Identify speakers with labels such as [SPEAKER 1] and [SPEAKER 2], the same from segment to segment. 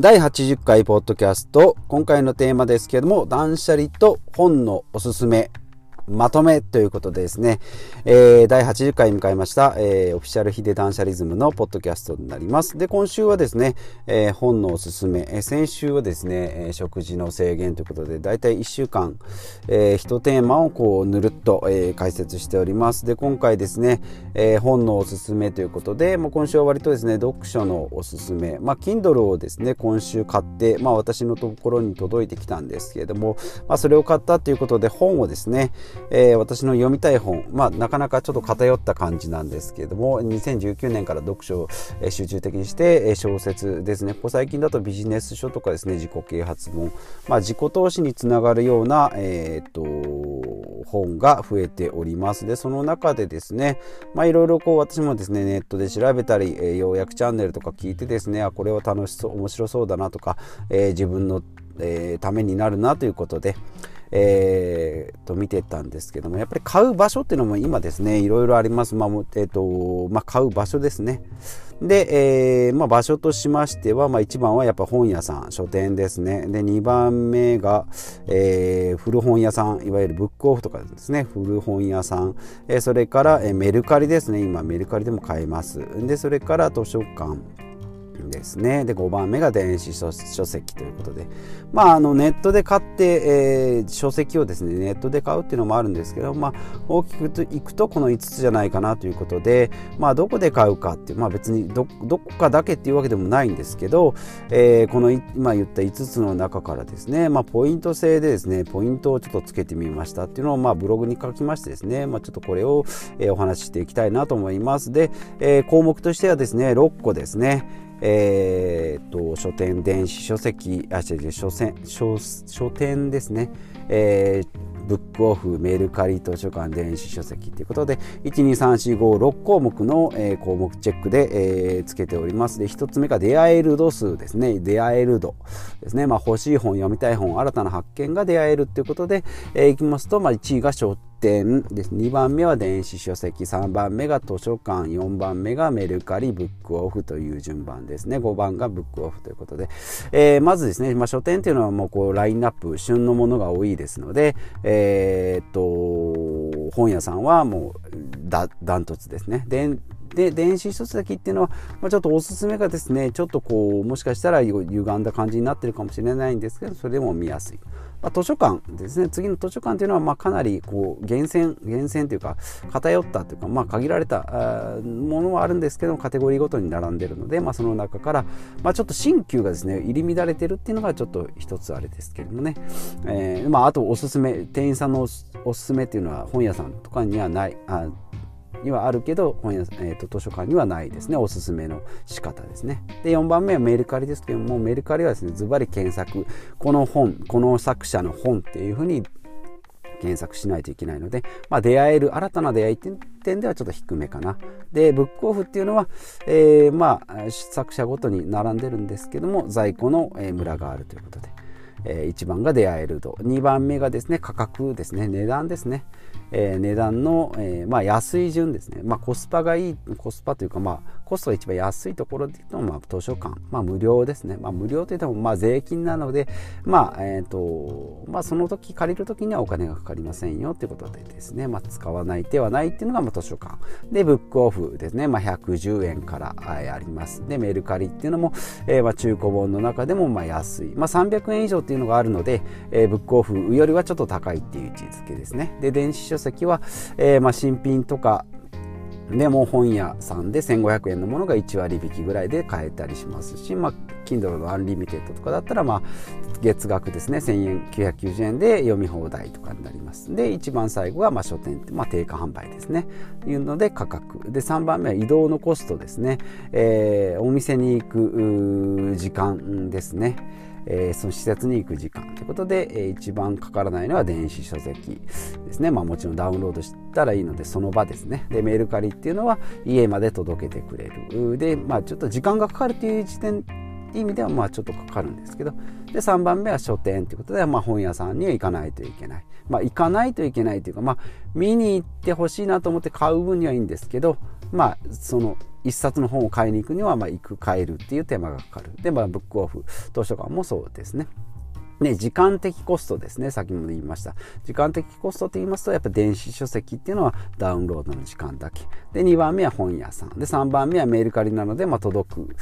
[SPEAKER 1] 第80回ポッドキャスト今回のテーマですけども断捨離と本のおすすめ。まとめということでですね、えー、第80回迎えました、えー、オフィシャルヒデ断捨リズムのポッドキャストになります。で、今週はですね、えー、本のおすすめ、え、先週はですね、え、食事の制限ということで、だいたい1週間、えー、1テーマをこう、ぬるっと、え、解説しております。で、今回ですね、え、本のおすすめということで、まあ、今週は割とですね、読書のおすすめ、まあ、Kindle をですね、今週買って、まあ、私のところに届いてきたんですけれども、まあ、それを買ったということで、本をですね、えー、私の読みたい本、まあ、なかなかちょっと偏った感じなんですけれども2019年から読書を集中的にして小説ですね。ここ最近だとビジネス書とかですね自己啓発本、まあ、自己投資につながるような、えー、っと本が増えております。でその中でですねいろいろ私もですねネットで調べたり、えー、要約チャンネルとか聞いてですねあこれは楽しそう面白そうだなとか、えー、自分の、えー、ためになるなということで、えー、と見てたんですけどもやっぱり買う場所っていうのも今ですねいろいろあります、まあえーとまあ、買う場所ですね。で、えーまあ、場所としましては、まあ、1番はやっぱ本屋さん書店ですね。で2番目が、えー、古本屋さんいわゆるブックオフとかですね。古本屋さん、え、それから、え、メルカリですね。今メルカリでも買えます。でそれから図書館。ですね。で、5番目が電子書籍ということで。まあ、あの、ネットで買って、えー、書籍をですね、ネットで買うっていうのもあるんですけど、まあ、大きくいくとこの5つじゃないかなということで、まあ、どこで買うかっていう、まあ別にど、どこかだけっていうわけでもないんですけど、えー、この今言った5つの中からですね、まあ、ポイント制でですね、ポイントをちょっとつけてみましたっていうのを、まあ、ブログに書きましてですね、まあ、ちょっとこれを、えー、お話ししていきたいなと思います。で、えー、項目としてはですね、6個ですね。えー、と書店電子書籍あ違う違う書書書店ですね、えー、ブックオフメルカリ図書館電子書籍ということで123456項目の、えー、項目チェックで、えー、つけております。で1つ目が出会える度数ですね。出会える度ですね、まあ、欲しい本読みたい本新たな発見が出会えるということで、えー、いきますと、まあ、1位が書点です。2番目は電子書籍。3番目が図書館。4番目がメルカリブックオフという順番ですね。5番がブックオフということで、えー、まずですね、まあ、書店というのはもうこうラインナップ旬のものが多いですので、えー、っと本屋さんはもうダントツですね。でで電子書籍っていうのは、まあ、ちょっとおすすめがですねちょっとこうもしかしたら歪んだ感じになってるかもしれないんですけどそれでも見やすい。まあ、図書館ですね。次の図書館というのはまあかなりこう厳選厳選というか偏ったというかまあ限られたものはあるんですけどカテゴリーごとに並んでるので、まあ、その中から、まあ、ちょっと新旧がですね入り乱れてるっていうのがちょっと一つあれですけれどもね、えーまあ、あとおすすめ店員さんのおすすめっていうのは本屋さんとかにはない。あにはあるけど本屋、えーと、図書館にはないですね。おすすめの仕方ですね。で4番目はメルカリですけどもメルカリはですねズバリ検索。この本この作者の本っていうふうに検索しないといけないので、まあ、出会える新たな出会いっていう点ではちょっと低めかな。でブックオフっていうのは、えー、まあ作者ごとに並んでるんですけども在庫のムラがあるということで。え1番が出会えると。2番目がですね価格ですね。値段ですね、えー、値段の、えー、まあ、安い順ですね、まあ、コスパがいいコスパというか、まあ、コストが一番安いところで言うと、まあ、図書館、まあ、無料ですね、まあ、無料といっても、まあ、税金なので、まあえーとまあ、その時借りる時にはお金がかかりませんよということでですね、まあ、使わない手はないっていうのが、まあ、図書館。でブックオフですね、まあ、110円からあります。でメルカリっていうのも、えー、まあ中古本の中でもまあ安い、まあ、300円以上っていうのがあるので、えー、ブックオフよりはちょっと高いっていう位置づけですね。で電子書籍は、えー、まあ新品とかでも本屋さんで1500円のものが1割引きぐらいで買えたりしますし、まあ、Kindle のアンリミテッドとかだったら、まあ、月額ですね。1000円990円で読み放題とかになります。で一番最後はまあ書店、まあ、定価販売ですね。いうので価格。で3番目は移動のコストですね、えー、お店に行く時間ですね。えー、その施設に行く時間ということで、えー、一番かからないのは電子書籍ですね、まあ、もちろんダウンロードしたらいいのでその場ですね。でメルカリっていうのは家まで届けてくれる。で、まあ、ちょっと時間がかかるという時点意味ではまあちょっとかかるんですけど。で3番目は書店ということで、まあ、本屋さんには行かないといけない、まあ、行かないといけないというか、まあ、見に行ってほしいなと思って買う分にはいいんですけどまあその一冊の本を買いに行くには、まあ、行く買えるっていう手間がかかるで、まあ、ブックオフ図書館もそうですねね、時間的コストですね。先ほど言いました。時間的コストと言いますと、やっぱ電子書籍っていうのはダウンロードの時間だけ。で、2番目は本屋さん。で、3番目はメール借りなので、まあ、届く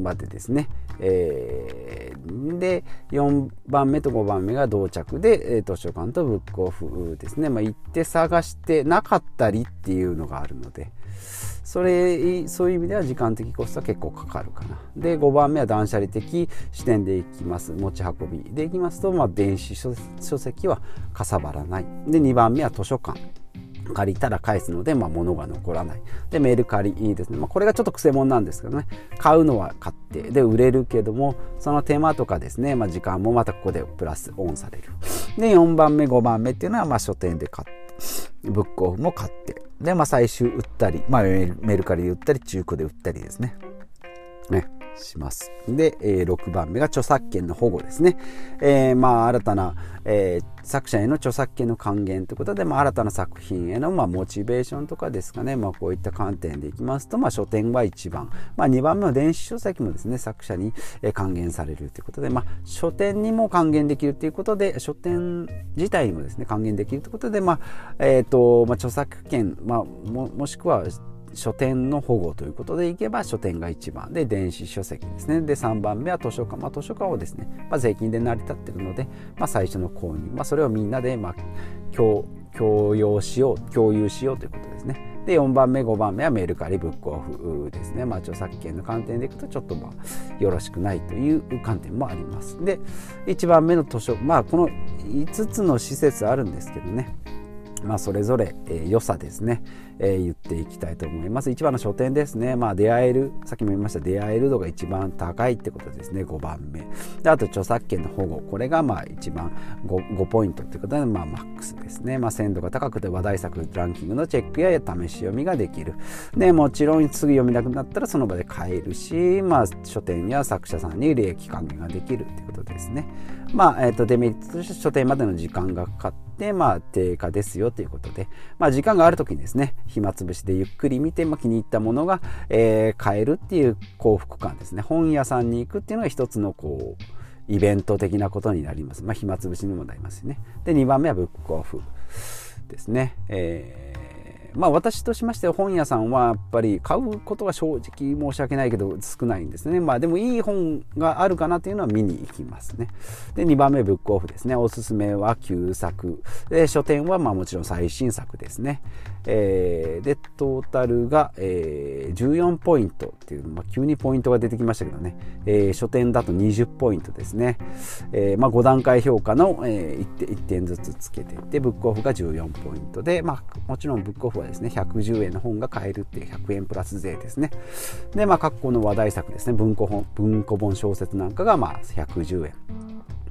[SPEAKER 1] までですね。えー、で、4番目と5番目が到着で、図書館とブックオフですね。まあ、行って探してなかったりっていうのがあるので、それそういう意味では時間的コストは結構かかるかな。で5番目は断捨離的視点でいきます。持ち運び。でいきますと、まあ、電子書籍はかさばらない。で2番目は図書館。借りたら返すので、まあ、物が残らない。で、メルカリいいですね。まあ、これがちょっとくせ者なんですけどね。買うのは買って、で、売れるけども、その手間とかですね、まあ、時間もまたここでプラスオンされる。で、4番目、5番目っていうのは、まあ、書店で買って、ブックオフも買って、で、まあ、最終売ったり、まあ、メルカリで売ったり、中古で売ったりですね。します。で、えー、6番目が著作権の保護ですね。えー、まあ、新たな、えー、作者への著作権の還元ということで、まあ、新たな作品への、まあ、モチベーションとかですかね、まあ、こういった観点でいきますと、まあ、書店は1番、まあ、2番目の電子書籍もですね、作者に還元されるということで、まあ、書店にも還元できるということで、書店自体にもですね、還元できるということで、まあ、えっ、ー、と、まあ、著作権、まあ、ももしくは書店の保護ということでいけば書店が1番で電子書籍ですね。で3番目は図書館、まあ、図書館をですね、まあ、税金で成り立ってるので、まあ、最初の購入、まあ、それをみんなで、まあ、共共用しよう共有しようということですね。で4番目5番目はメルカリブックオフですね、まあ、著作権の観点でいくとちょっとまあよろしくないという観点もあります。で1番目の図書まあこの5つの施設あるんですけどね。まあ、それぞれ、えー、良さですね、えー、言っていきたいと思います。一番の書店ですね。まあ、出会える、さっきも言いました、出会える度が一番高いってことですね、5番目。であと、著作権の保護。これが、まあ、一番 5, 5ポイントってことで、まあ、マックスですね。まあ、鮮度が高くて話題作ランキングのチェックや試し読みができる。で、もちろん、すぐ読みなくなったらその場で買えるし、まあ、書店や作者さんに利益還元ができるということですね。まあ、え、ー、と、デメリットとして書店までの時間がかかって、まあ、低下ですよということで、まあ、時間がある時にですね、暇つぶしでゆっくり見て、まあ、気に入ったものが、えー、買えるっていう幸福感ですね。本屋さんに行くっていうのが一つのこう、イベント的なことになります。まあ、暇つぶしにもなりますしね。で、2番目はブックオフですね。えまあ私としましては本屋さんはやっぱり買うことが正直申し訳ないけど少ないんですね。まあでもいい本があるかなというのは見に行きますね。で、2番目ブックオフですね。おすすめは旧作。で、書店はまあもちろん最新作ですね。えー、で、トータルが、えー、14ポイントっていう、まあ急にポイントが出てきましたけどね。えー、書店だと20ポイントですね。えー、まあ5段階評価の、えー、1, 点 ,1 点ずつつけてで、ブックオフが14ポイントで、まあもちろんブックオフ本ですね、110円の本が買えるっていう100円プラス税ですね。で、まあ、括弧の話題作ですね、文庫本、文庫本小説なんかが、まあ、110円。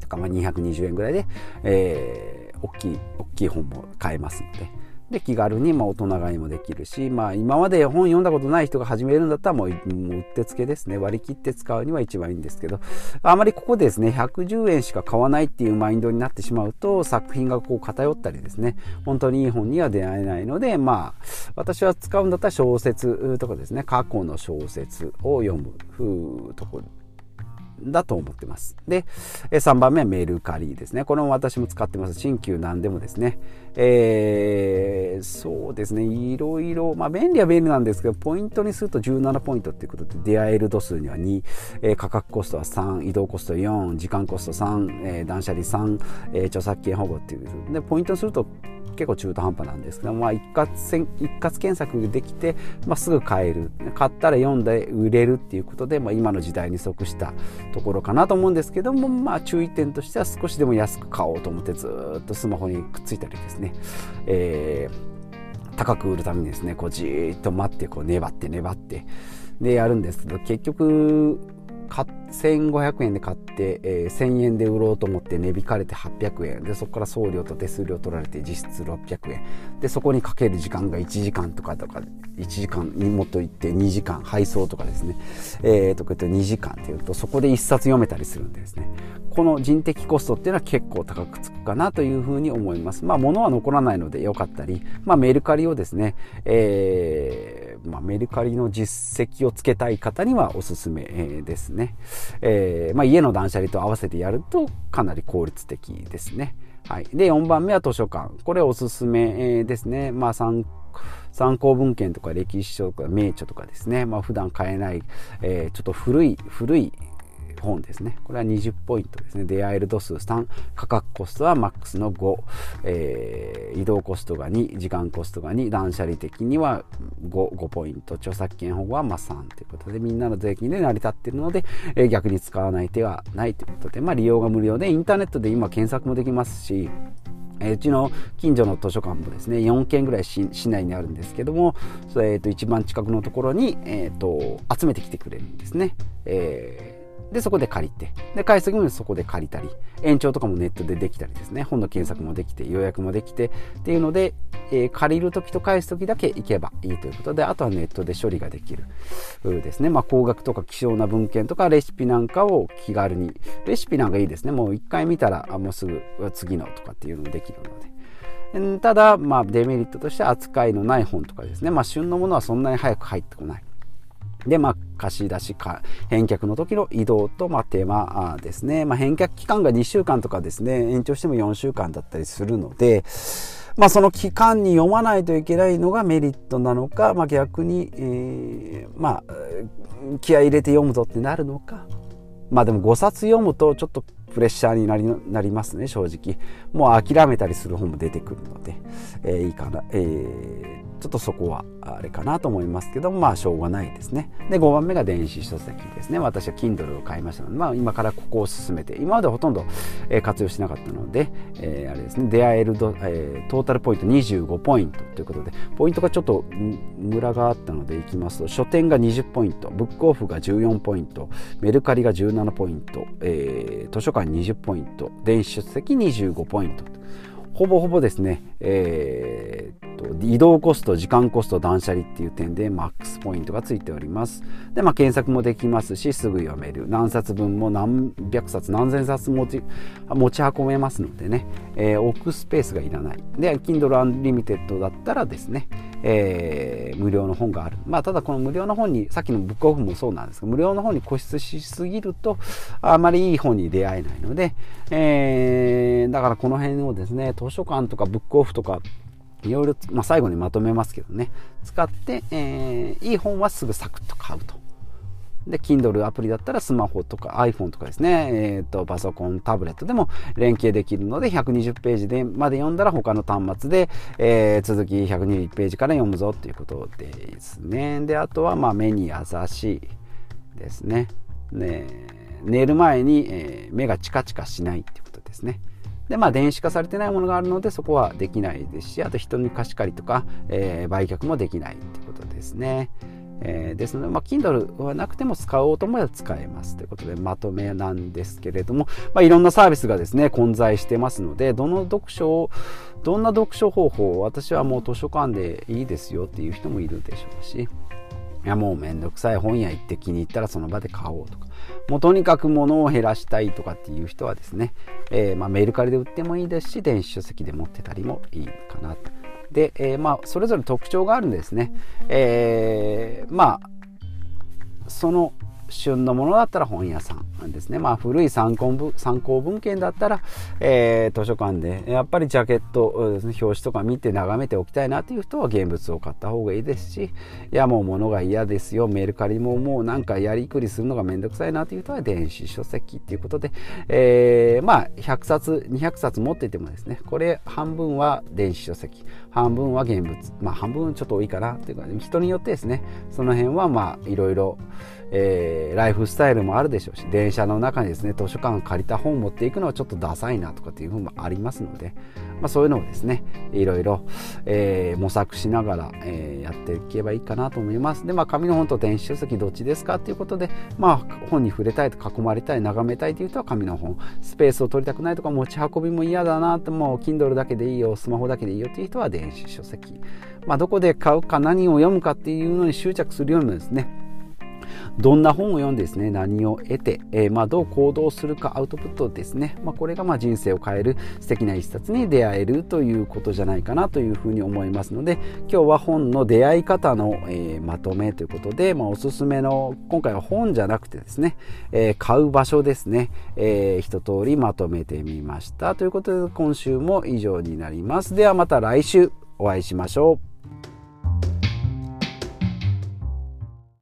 [SPEAKER 1] とか、まあ、220円ぐらいで、えー、大きい、大きい本も買えますので、で気軽にま大人買いもできるし、まあ、今まで本読んだことない人が始めるんだったらもううってつけですね割り切って使うには一番いいんですけどあまりここですね110円しか買わないっていうマインドになってしまうと作品がこう偏ったりですね本当にいい本には出会えないのでまあ私は使うんだったら小説とかですね過去の小説を読むところだと思ってます。で、3番目はメルカリですね。これも私も使ってます。新旧なんでもですね。えー、そうですね。いろいろ、まあ便利は便利なんですけど、ポイントにすると17ポイントっていうことで、出会える度数には2、えー、価格コストは3、移動コスト4、時間コスト3、えー、断捨離3、えー、著作権保護っていう。で、ポイントにすると結構中途半端なんですけど、まあ、一括一括検索できて、まあ、すぐ買える買ったら読んで売れるっていうことで、まあ、今の時代に即したところかなと思うんですけども、まあ、注意点としては少しでも安く買おうと思ってずっとスマホにくっついたりですね、えー、高く売るためにですねこうじーっと待ってこう粘って粘ってでやるんですけど結局1500円で買って、えー、1000円で売ろうと思って値引かれて800円。でそこから送料と手数料取られて実質600円。でそこにかける時間が1時間とかとか1時間にもっといって2時間配送とかですね、えー、とか言って2時間っていうとそこで1冊読めたりするんですね。この人的コストっていうのは結構高くつくかなというふうに思います。まあ物は残らないので良かったり、まあ、メルカリをですね、えーまあ、メルカリの実績をつけたい方にはおすすめですね。えー、まあ、家の断捨離と合わせてやるとかなり効率的ですね。はい。で、4番目は図書館。これおすすめですね。まあ、参考文献とか歴史書とか名著とかですね。まあ、普段買えない、えー、ちょっと古い、古い本ですね。これは20ポイントですね。出会える度数3、価格コストはマックスの5、えー、移動コストが2、時間コストが2、断捨離的には 5, 5ポイント、著作権保護はまあ3ということで、みんなの税金で成り立っているので、えー、逆に使わない手はないということで、まあ、利用が無料で、インターネットで今検索もできますし、えうちの近所の図書館もですね4軒ぐらい市内にあるんですけども、えー、と一番近くのところに、えーと集めてきてくれるんですね。えで、そこで借りて、で、返す時もそこで借りたり、延長とかもネットでできたりですね、本の検索もできて、予約もできて、っていうので、えー、借りる時と返す時だけ行けばいいということで、あとはネットで処理ができるですね。まあ、高額とか希少な文献とかレシピなんかを気軽に、レシピなんかいいですね。もう一回見たら、あもうすぐ次のとかっていうのもできるので。ただ、まあ、デメリットとして扱いのない本とかですね、まあ、旬のものはそんなに早く入ってこない。で、まあ、貸し出しか、返却の時の移動と、まあ、手間ですね。まあ、返却期間が2週間とかですね、延長しても4週間だったりするので、まあ、その期間に読まないといけないのがメリットなのか、まあ、逆に、えー、まあ、気合入れて読むぞってなるのか。まあでも5冊読むとちょっとプレッシャーになりなりますね正直もう諦めたりする本も出てくるので、えー、いいかな、えー、ちょっとそこはあれかなと思いますけどまあしょうがないですね。で5番目が電子書籍ですね。私は Kindle を買いましたので、まあ、今からここを進めて今までほとんど、え活用しなかったので、えー、あれですね。出会えるド、えー、トータルポイント25ポイントということでポイントがちょっとムラがあったのでいきますと書店が20ポイントブックオフが14ポイントメルカリが17ポイント、えー、図書館20ポイント電子書籍25ポイント。ほぼほぼですね、えー、と移動コスト時間コスト断捨離っていう点でマックスポイントがついております。で、まあ、検索もできますしすぐ読める。何冊分も何百冊何千冊持ち持ち運べますのでね、えー、置くスペースがいらない。で Kindle Unlimited だったらですね、えー、無料の本がある。まあただこの無料の本にさっきのブックオフもそうなんですが無料の本に固執しすぎるとあまりいい本に出会えないので、えー、だからこの辺をですね図書館とかブックオフとかいろいろ、まあ、最後にまとめますけどね。使って、えー、いい本はすぐサクッと買うと。で Kindle アプリだったらスマホとか iPhone とかですね、えーと、パソコンタブレットでも連携できるので120ページでまで読んだら他の端末で、えー、続き120ページから読むぞっていうことですね。であとはまあ目に優しいですね。ね寝る前に、えー、目がチカチカしないっていうことですね。でまあ電子化されてないものがあるのでそこはできないですしあと人に貸し借りとか、えー、売却もできないってことですね。えー、ですので、まあ、Kindle はなくても使おうと思えば使えますということでまとめなんですけれども、まあ、いろんなサービスがですね混在してますのでどの読書をどんな読書方法私はもう図書館でいいですよっていう人もいるでしょうしいやもうめんどくさい本屋行って気に入ったらその場で買おうとかもうとにかく物を減らしたいとかっていう人はですね、えー、まあ、メルカリで売ってもいいですし電子書籍で持ってたりもいいかなと。で、えー、まあそれぞれ特徴があるんですね。えー、まあその旬のものだったら本屋さんなんですね。まあ古い参考文参考文献だったら、えー、図書館でやっぱりジャケット、表紙とか見て眺めておきたいなという人は現物を買った方がいいですし、いやもう物が嫌ですよ、メルカリももうなんかやりくりするのがめんどくさいなという人は電子書籍っていうことで、えー、まあ100冊、200冊持っててもですね、これ半分は電子書籍、半分は現物、まあ半分ちょっと多いかなというか、人によってですね、その辺はまあいろいろ、えー、ライフスタイルもあるでしょうし電車の中にですね図書館借りた本を持っていくのはちょっとダサいなとかっていうふうもありますので、まあ、そういうのをですねいろいろ、えー、模索しながら、えー、やっていけばいいかなと思います。でまあ紙の本と電子書籍どっちですかっていうことでまあ本に触れたいと囲まれたい眺めたいという人は紙の本。スペースを取りたくないとか持ち運びも嫌だなってもう Kindle だけでいいよスマホだけでいいよっていう人は電子書籍。まあどこで買うか何を読むかっていうのに執着するよりもですねどんな本を読んでですね何を得て、えー、まあ、どう行動するかアウトプットですね、まあ、これがま人生を変える素敵な一冊に出会えるということじゃないかなというふうに思いますので今日は本の出会い方の、え、まとめということで、まあ、おすすめの今回は本じゃなくてですね、え買う場所ですね、え一通りまとめてみました。ということで今週も以上になります。ではまた来週お会いしましょう。